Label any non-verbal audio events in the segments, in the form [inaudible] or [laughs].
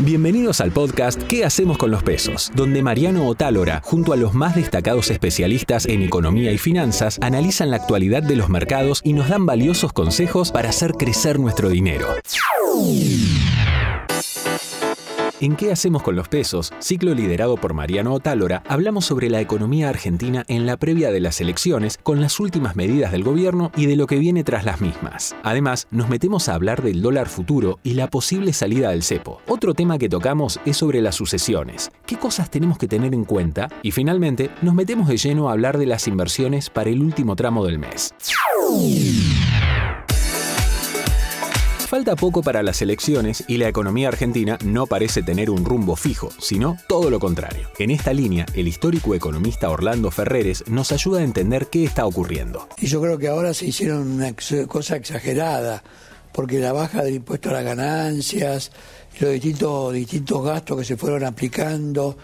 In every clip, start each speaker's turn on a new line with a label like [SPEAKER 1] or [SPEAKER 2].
[SPEAKER 1] Bienvenidos al podcast ¿Qué hacemos con los pesos? Donde Mariano Otálora, junto a los más destacados especialistas en economía y finanzas, analizan la actualidad de los mercados y nos dan valiosos consejos para hacer crecer nuestro dinero. En ¿Qué hacemos con los pesos? Ciclo liderado por Mariano Otálora, hablamos sobre la economía argentina en la previa de las elecciones, con las últimas medidas del gobierno y de lo que viene tras las mismas. Además, nos metemos a hablar del dólar futuro y la posible salida del cepo. Otro tema que tocamos es sobre las sucesiones. ¿Qué cosas tenemos que tener en cuenta? Y finalmente, nos metemos de lleno a hablar de las inversiones para el último tramo del mes. Falta poco para las elecciones y la economía argentina no parece tener un rumbo fijo, sino todo lo contrario. En esta línea, el histórico economista Orlando Ferreres nos ayuda a entender qué está ocurriendo.
[SPEAKER 2] Y yo creo que ahora se hicieron una cosa exagerada, porque la baja del impuesto a las ganancias, los distintos, distintos gastos que se fueron aplicando,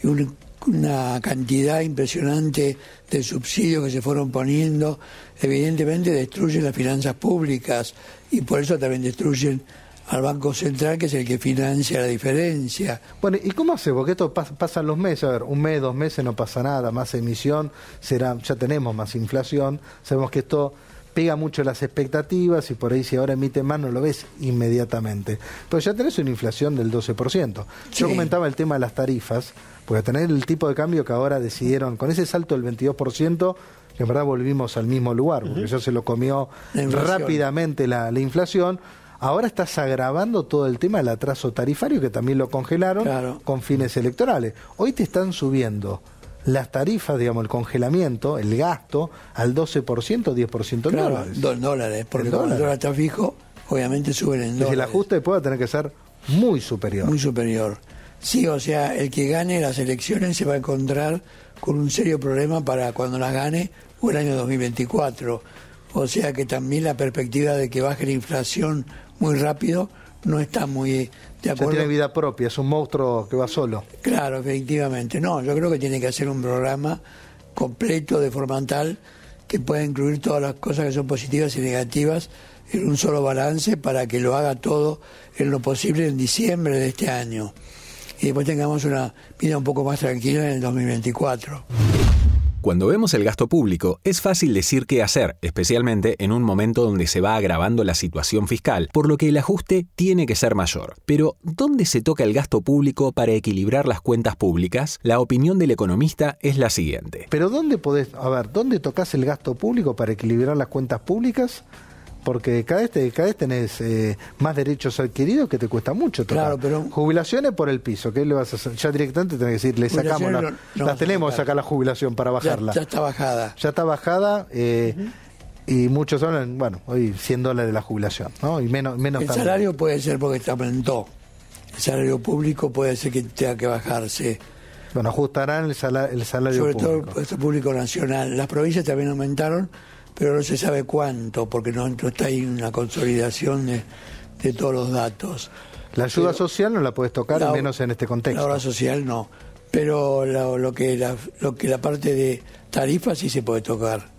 [SPEAKER 2] y un una cantidad impresionante de subsidios que se fueron poniendo, evidentemente destruyen las finanzas públicas y por eso también destruyen al Banco Central, que es el que financia la diferencia.
[SPEAKER 3] Bueno, ¿y cómo hace? Porque esto pasa, los meses, a ver, un mes, dos meses no pasa nada, más emisión, será, ya tenemos más inflación, sabemos que esto pega mucho las expectativas y por ahí si ahora emite más no lo ves inmediatamente. Pero ya tenés una inflación del 12%. Yo comentaba el tema de las tarifas, porque tener el tipo de cambio que ahora decidieron, con ese salto del 22%, que en verdad volvimos al mismo lugar, porque ya se lo comió rápidamente la, inflación, ahora estás agravando todo el tema del atraso tarifario, que también lo congelaron con fines electorales. Hoy te están subiendo las tarifas, digamos, el congelamiento, el gasto, al 12%, 10% en
[SPEAKER 2] claro,
[SPEAKER 3] dólares.
[SPEAKER 2] Dos dólares, porque cuando el dólar está fijo, obviamente suben en dólares.
[SPEAKER 3] el ajuste puede tener que ser muy superior.
[SPEAKER 2] Muy superior. Sí, o sea, el que gane las elecciones se va a encontrar con un serio problema para cuando las gane o el año 2024. O sea que también la perspectiva de que baje la inflación muy rápido no está muy de acuerdo.
[SPEAKER 3] tiene vida propia, es un monstruo que va solo.
[SPEAKER 2] Claro, efectivamente. No, yo creo que tiene que hacer un programa completo de forma tal que pueda incluir todas las cosas que son positivas y negativas en un solo balance para que lo haga todo en lo posible en diciembre de este año y después tengamos una vida un poco más tranquila en el 2024.
[SPEAKER 1] Cuando vemos el gasto público, es fácil decir qué hacer, especialmente en un momento donde se va agravando la situación fiscal, por lo que el ajuste tiene que ser mayor. Pero, ¿dónde se toca el gasto público para equilibrar las cuentas públicas? La opinión del economista es la siguiente.
[SPEAKER 3] Pero ¿dónde podés, a ver, dónde tocas el gasto público para equilibrar las cuentas públicas? Porque cada vez, cada vez tenés eh, más derechos adquiridos que te cuesta mucho
[SPEAKER 2] Claro, pero...
[SPEAKER 3] Jubilaciones por el piso, ¿qué le vas a hacer? Ya directamente tenés que decir, le sacamos la, las tenemos sacar la jubilación para bajarla.
[SPEAKER 2] Ya, está bajada.
[SPEAKER 3] Ya está bajada. Eh, y muchos hablan, bueno, hoy 100 dólares la jubilación, ¿no? Y menos, menos
[SPEAKER 2] El salario puede ser porque te aumentó. El salario público puede ser que tenga que bajarse.
[SPEAKER 3] Bueno, ajustarán el, salario, el salario
[SPEAKER 2] público. Sobre todo el público nacional. Las provincias también aumentaron, pero no se sabe cuánto, porque no, está ahí una consolidación de, todos los datos.
[SPEAKER 3] La ayuda social no la puedes tocar, al menos en este contexto.
[SPEAKER 2] La ayuda social no, pero lo, que la, lo que la parte de tarifas sí se puede tocar.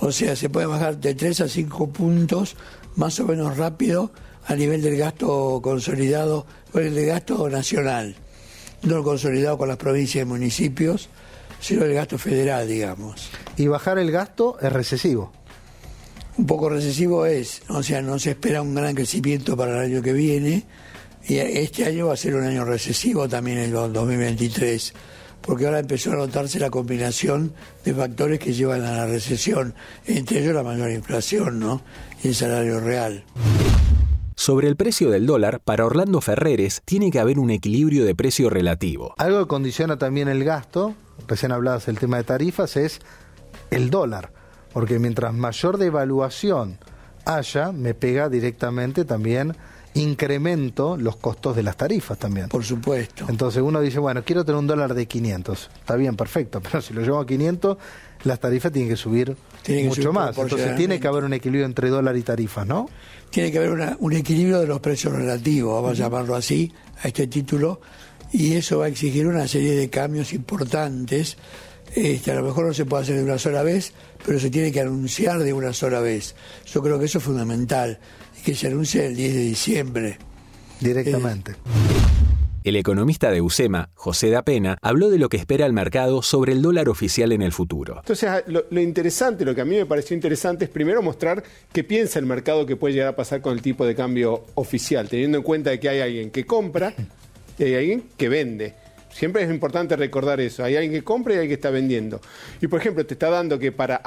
[SPEAKER 2] O sea, se puede bajar de 3 a 5 puntos más o menos rápido a nivel del gasto consolidado, el gasto nacional, no consolidado con las provincias y municipios, sino el gasto federal, digamos.
[SPEAKER 3] Y bajar el gasto es recesivo.
[SPEAKER 2] Un poco recesivo es, o sea, no se espera un gran crecimiento para el año que viene, y este año va a ser un año recesivo también, el 2023, porque ahora empezó a notarse la combinación de factores que llevan a la recesión, entre ellos la mayor inflación, ¿no? Y el salario real.
[SPEAKER 1] Sobre el precio del dólar, para Orlando Ferreres tiene que haber un equilibrio de precio relativo.
[SPEAKER 3] Algo que condiciona también el gasto, recién hablabas del tema de tarifas, es el dólar, porque mientras mayor devaluación haya, me pega directamente también incremento los costos de las tarifas también.
[SPEAKER 2] Por supuesto.
[SPEAKER 3] Entonces uno dice, bueno, quiero tener un dólar de 500. Está bien, perfecto, [laughs] pero si lo llevo a 500, las tarifas tienen que subir mucho más. Entonces tiene que haber un equilibrio entre dólar y tarifas, ¿no?
[SPEAKER 2] tiene que haber un equilibrio de los precios relativos, vamos a llamarlo así, a este título, y eso va a exigir una serie de cambios importantes. Este, a lo mejor no se puede hacer de una sola vez, pero se tiene que anunciar de una sola vez. Yo creo que eso es fundamental, y que se anuncie el 10 de diciembre.
[SPEAKER 3] Directamente.
[SPEAKER 1] El economista de USEMA, José da Pena, habló de lo que espera el mercado sobre el dólar oficial en el futuro.
[SPEAKER 4] Entonces, ah, lo, lo, interesante, lo que a mí me pareció interesante es primero mostrar qué piensa el mercado que puede llegar a pasar con el tipo de cambio oficial, teniendo en cuenta que hay alguien que compra y hay alguien que vende. Siempre es importante recordar eso. Hay alguien que compra y hay alguien que está vendiendo. Y por ejemplo, te está dando que para.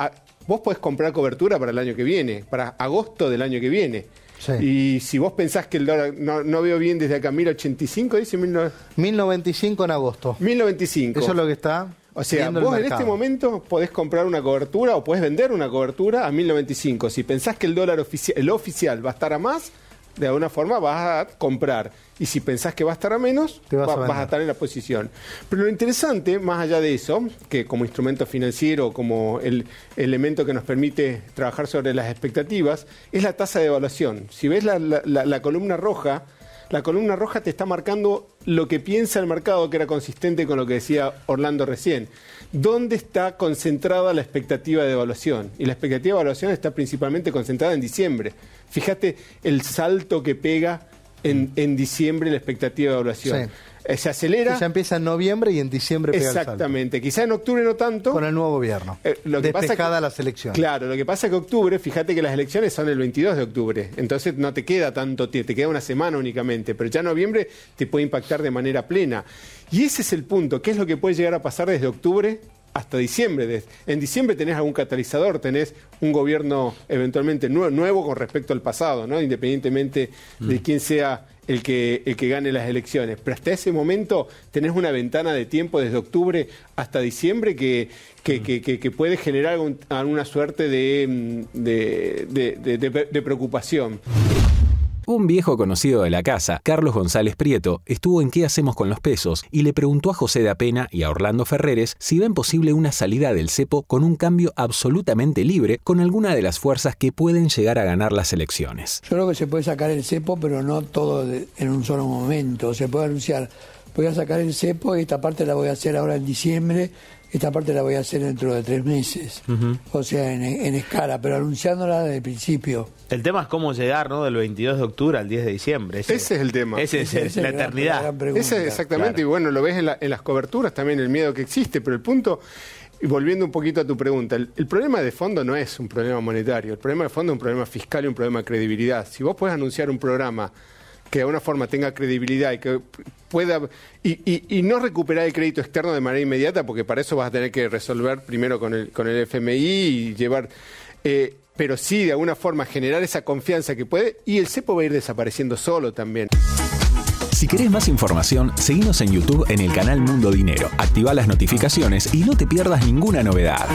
[SPEAKER 4] Vos podés comprar cobertura para el año que viene, para agosto del año que viene. Sí. Y si vos pensás que el dólar, no, no veo bien desde acá, 1085, dice
[SPEAKER 3] 1095 en agosto.
[SPEAKER 4] 1095.
[SPEAKER 3] Eso es lo que está.
[SPEAKER 4] O sea, vos en este momento podés comprar una cobertura o podés vender una cobertura a 1095. Si pensás que el dólar oficial, el oficial va a estar a más, de alguna forma vas a comprar. Y si pensás que va a estar a menos, vas, va, a vas, a estar en la posición. Pero lo interesante, más allá de eso, que como instrumento financiero, como el elemento que nos permite trabajar sobre las expectativas, es la tasa de evaluación. Si ves la, la, la, la columna roja, la columna roja te está marcando lo que piensa el mercado, que era consistente con lo que decía Orlando recién. ¿Dónde está concentrada la expectativa de evaluación? Y la expectativa de evaluación está principalmente concentrada en diciembre. Fíjate el salto que pega en, en diciembre la expectativa de evaluación.
[SPEAKER 3] Sí.
[SPEAKER 4] Eh, se acelera.
[SPEAKER 3] Ya empieza en noviembre y en diciembre pega
[SPEAKER 4] Exactamente. Quizá en octubre no tanto.
[SPEAKER 3] Con el nuevo gobierno.
[SPEAKER 4] Eh, lo que
[SPEAKER 3] Despejada
[SPEAKER 4] pasa que,
[SPEAKER 3] las elecciones.
[SPEAKER 4] Claro, lo que pasa es que octubre, fíjate que las elecciones son el 22 de octubre. Entonces no te queda tanto tiempo, te queda una semana únicamente. Pero ya noviembre te puede impactar de manera plena. Y ese es el punto. ¿Qué es lo que puede llegar a pasar desde octubre hasta diciembre. En diciembre tenés algún catalizador, tenés un gobierno eventualmente nuevo, nuevo con respecto al pasado, ¿no? independientemente mm. de quién sea el que, el que gane las elecciones. Pero hasta ese momento tenés una ventana de tiempo desde octubre hasta diciembre que, que, mm. que, que puede generar algún, alguna suerte de, de, de, de preocupación.
[SPEAKER 1] Un viejo conocido de la casa, Carlos González Prieto, estuvo en ¿Qué hacemos con los pesos? y le preguntó a José de Apena y a Orlando Ferreres si ven posible una salida del cepo con un cambio absolutamente libre con alguna de las fuerzas que pueden llegar a ganar las elecciones.
[SPEAKER 2] Yo creo que se puede sacar el cepo, pero no todo en un solo momento. Se puede anunciar, voy a sacar el cepo y esta parte la voy a hacer ahora en diciembre esta parte la voy a hacer dentro de tres meses, uh -huh. o sea, en, en, escala, pero anunciándola desde el principio.
[SPEAKER 5] El tema es cómo llegar, ¿no? Del 22 de octubre al 10 de diciembre.
[SPEAKER 4] Ese, ese es el tema.
[SPEAKER 5] Ese, ese es, la gran, eternidad.
[SPEAKER 4] La ese exactamente, claro. y bueno, lo ves en, la, en, las coberturas también, el miedo que existe, pero el punto, y volviendo un poquito a tu pregunta, el, el, problema de fondo no es un problema monetario, el problema de fondo es un problema fiscal y un problema de credibilidad. Si vos puedes anunciar un programa que de alguna forma tenga credibilidad y que pueda y, no recuperar el crédito externo de manera inmediata porque para eso vas a tener que resolver primero con el con el FMI y llevar eh, pero sí de alguna forma generar esa confianza que puede y el cepo va a ir desapareciendo solo también.
[SPEAKER 1] Si querés más información, seguinos en YouTube en el canal Mundo Dinero, activa las notificaciones y no te pierdas ninguna novedad.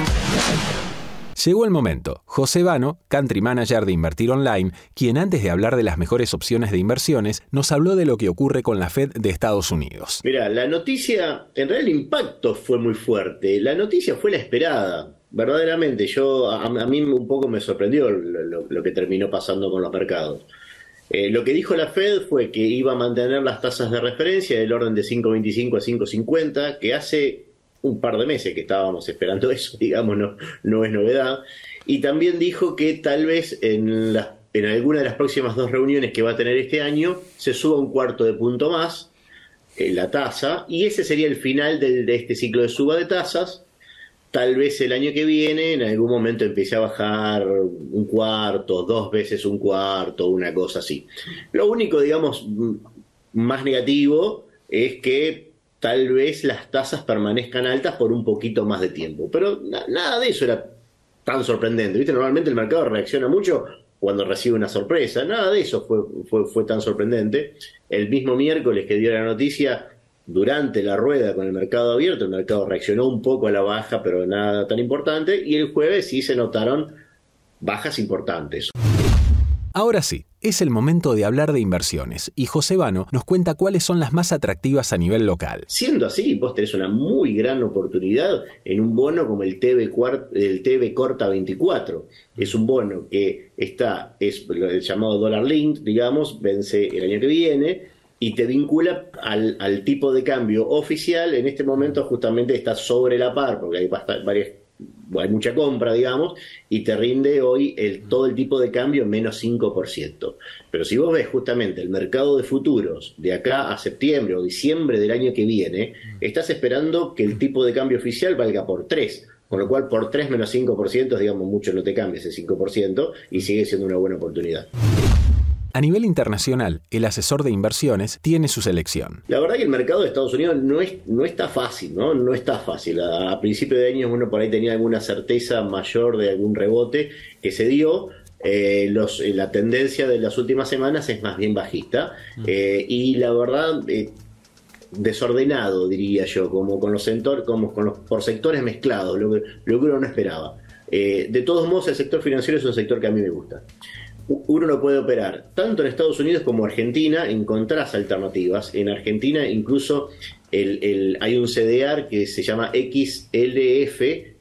[SPEAKER 1] Llegó el momento. José Vano, country manager de Invertir Online, quien antes de hablar de las mejores opciones de inversiones, nos habló de lo que ocurre con la Fed de Estados Unidos.
[SPEAKER 6] Mira, la noticia, en realidad el impacto fue muy fuerte. La noticia fue la esperada. Verdaderamente, yo a, mí un poco me sorprendió lo que terminó pasando con los mercados. Eh, lo que dijo la Fed fue que iba a mantener las tasas de referencia del orden de 5.25 a 5.50, que hace un par de meses que estábamos esperando [laughs] eso, digamos, no, no es novedad. Y también dijo que tal vez en, alguna de las próximas dos reuniones que va a tener este año se suba un cuarto de punto más en la tasa y ese sería el final de este ciclo de suba de tasas. Tal vez el año que viene en algún momento empiece a bajar un cuarto, dos veces un cuarto, una cosa así. Lo único, digamos, más negativo es que tal vez las tasas permanezcan altas por un poquito más de tiempo. Pero na nada de eso era tan sorprendente. ¿Viste? Normalmente el mercado reacciona mucho cuando recibe una sorpresa. Nada de eso fue, fue, fue tan sorprendente. El mismo miércoles que dio la noticia, durante la rueda con el mercado abierto, el mercado reaccionó un poco a la baja, pero nada tan importante. Y el jueves sí se notaron bajas importantes.
[SPEAKER 1] Ahora sí, es el momento de hablar de inversiones y José Vano nos cuenta cuáles son las más atractivas a nivel local.
[SPEAKER 6] Siendo así, vos tenés una muy gran oportunidad en un bono como el TV, el TV Corta 24. Es un bono que está, es el llamado Dollar Link, digamos, vence el año que viene y te vincula al, al tipo de cambio oficial. En este momento justamente está sobre la par, porque hay varias hay mucha compra, digamos, y te rinde hoy el, todo el tipo de cambio menos 5%. Pero si vos ves justamente el mercado de futuros de acá a septiembre o diciembre del año que viene, estás esperando que el tipo de cambio oficial valga por 3. Con lo cual, por 3 menos 5%, digamos, mucho no te cambia ese 5% y sigue siendo una buena oportunidad.
[SPEAKER 1] A nivel internacional, el asesor de inversiones tiene su selección.
[SPEAKER 6] La verdad que el mercado de Estados Unidos no, es, no está fácil, ¿no? No está fácil. A, principio de año uno por ahí tenía alguna certeza mayor de algún rebote que se dio, eh, los, eh, la tendencia de las últimas semanas es más bien bajista mm. eh, y la verdad desordenado diría yo como con los sectores como con los por sectores mezclados lo que, lo que uno no esperaba de todos modos el sector financiero es un sector que a mí me gusta uno lo puede operar tanto en Estados Unidos como Argentina, encontrás alternativas. En Argentina incluso el, hay un CDR que se llama XLF,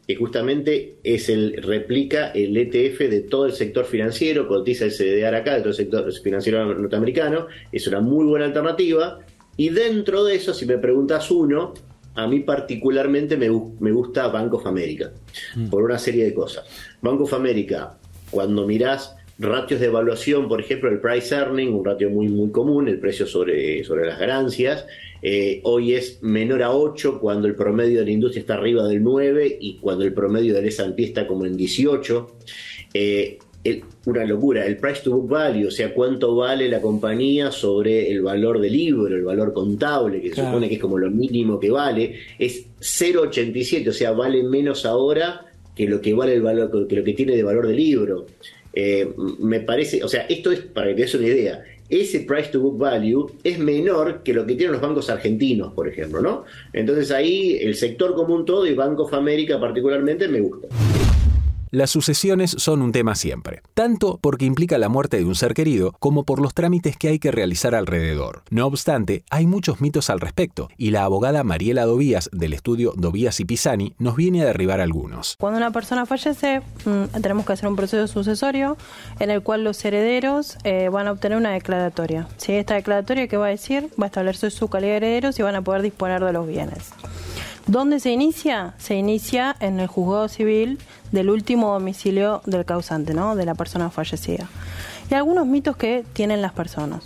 [SPEAKER 6] que justamente es el replica el ETF de todo el sector financiero, cotiza el CDR acá, de todo el sector financiero norteamericano, es una muy buena alternativa. Y dentro de eso, si me preguntas uno, a mí particularmente me, me gusta Bank of America, mm. por una serie de cosas. Bank of America, cuando mirás ratios de evaluación, por ejemplo, el price earning, un ratio muy, muy común, el precio sobre, sobre las ganancias, eh, hoy es menor a 8 cuando el promedio de la industria está arriba del 9 y cuando el promedio del S&P está como en 18. Eh, una locura, el price to book value, o sea, cuánto vale la compañía sobre el valor del libro, el valor contable, que se supone que es como lo mínimo que vale, es 0,87, o sea, vale menos ahora que lo que vale el valor, que lo que tiene de valor del libro. Eh, me parece, o sea, esto es para que te des una idea. Ese price to book value es menor que lo que tienen los bancos argentinos, por ejemplo, ¿no? Entonces ahí el sector como un todo y Bank of America particularmente me gusta.
[SPEAKER 1] Las sucesiones son un tema siempre, tanto porque implica la muerte de un ser querido como por los trámites que hay que realizar alrededor. No obstante, hay muchos mitos al respecto y la abogada Mariela Dobías del estudio Dobías y Pisani nos viene a derribar algunos.
[SPEAKER 7] Cuando una persona fallece, mm, tenemos que hacer un proceso sucesorio en el cual los herederos eh, van a obtener una declaratoria. ¿Sí? Esta declaratoria que va a decir va a establecer su calidad de herederos y van a poder disponer de los bienes. ¿Dónde se inicia? Se inicia en el juzgado civil del último domicilio del causante, ¿no? De la persona fallecida. Y algunos mitos que tienen las personas.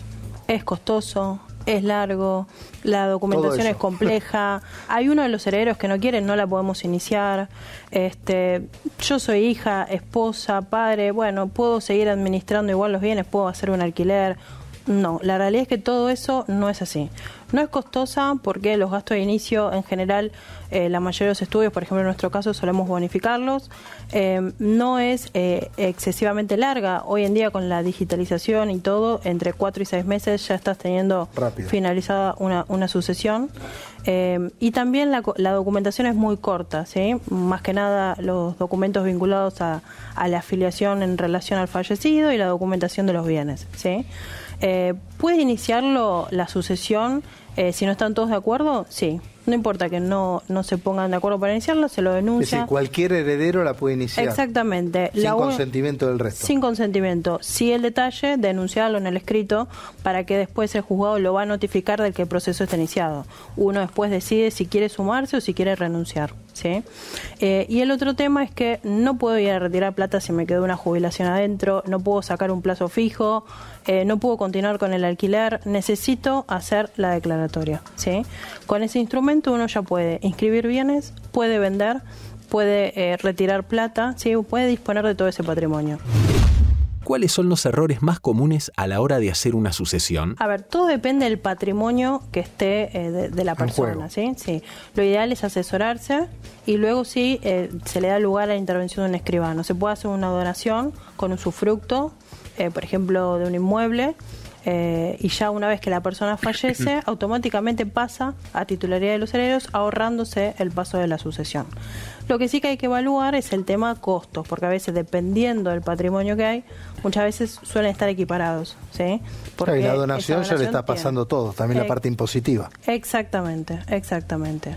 [SPEAKER 7] Es costoso, es largo, la documentación es compleja, [laughs] hay uno de los herederos que no quieren, no la podemos iniciar, este, yo soy hija, esposa, padre, bueno, puedo seguir administrando igual los bienes, puedo hacer un alquiler, no, la realidad es que todo eso no es así. No es costosa porque los gastos de inicio en general, eh, la mayoría de los estudios, por ejemplo en nuestro caso, solemos bonificarlos. Eh, no es eh, excesivamente larga. Hoy en día con la digitalización y todo, entre cuatro y seis meses ya estás teniendo finalizada una, una sucesión. y también la, la, documentación es muy corta, ¿sí? más que nada los documentos vinculados a, a la afiliación en relación al fallecido y la documentación de los bienes. ¿sí? Eh, ¿Puede iniciarlo la sucesión eh, si no están todos de acuerdo? Sí. No importa que no, no se pongan de acuerdo para iniciarlo, se lo denuncia.
[SPEAKER 3] cualquier heredero la puede iniciar.
[SPEAKER 7] Exactamente.
[SPEAKER 3] Sin consentimiento del resto.
[SPEAKER 7] Sin consentimiento. Sí el detalle, denunciarlo en el escrito para que después el juzgado lo va a notificar del que el proceso está iniciado. Uno después decide si quiere sumarse o si quiere renunciar. ¿sí? Eh, y el otro tema es que no puedo ir a retirar plata si me quedó una jubilación adentro, no puedo sacar un plazo fijo, eh, no puedo continuar con el alquiler, necesito hacer la declaratoria. ¿sí? Con ese instrumento uno ya puede inscribir bienes, puede vender, puede eh, retirar plata, ¿sí? puede disponer de todo ese patrimonio.
[SPEAKER 1] ¿Cuáles son los errores más comunes a la hora de hacer una sucesión?
[SPEAKER 7] A ver, todo depende del patrimonio que esté eh, de, la persona, ¿sí? Sí. Lo ideal es asesorarse y luego sí se le da lugar a la intervención de un escribano. Se puede hacer una donación con un sufructo eh, por ejemplo, de un inmueble, eh, y ya una vez que la persona fallece, [clears throat] automáticamente pasa a titularidad de los herederos, ahorrándose el paso de la sucesión. Lo que sí que hay que evaluar es el tema costos, porque a veces dependiendo del patrimonio que hay, muchas veces suelen estar equiparados. ¿sí?
[SPEAKER 3] Porque y la donación, ya le está pasando todo, también la parte impositiva.
[SPEAKER 7] Exactamente, exactamente.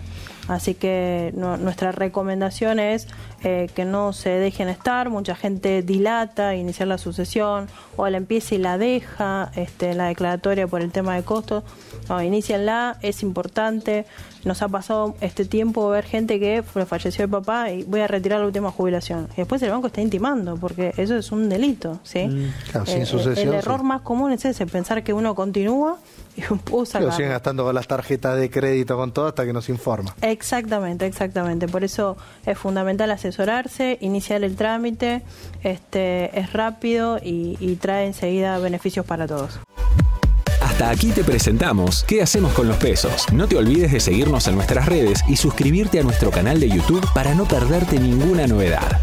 [SPEAKER 7] Así que nuestra recomendación es eh, que no se dejen estar. Mucha gente dilata iniciar la sucesión o la empieza y la deja este, la declaratoria por el tema de costos. No, inicienla, es importante. Nos ha pasado este tiempo ver gente que falleció el papá y voy a retirar la última jubilación. Y después el banco está intimando, porque eso es un delito. ¿sí? Mm,
[SPEAKER 3] eh, el,
[SPEAKER 7] error más común es ese, pensar que uno continúa y [laughs] puso
[SPEAKER 3] Lo siguen gastando con las tarjetas de crédito, con todo, hasta que nos informa.
[SPEAKER 7] Exactamente, exactamente. Por eso es fundamental asesorarse, iniciar el trámite, este es rápido y, y trae enseguida beneficios para todos.
[SPEAKER 1] Hasta aquí te presentamos ¿Qué hacemos con los pesos? No te olvides de seguirnos en nuestras redes y suscribirte a nuestro canal de YouTube para no perderte ninguna novedad.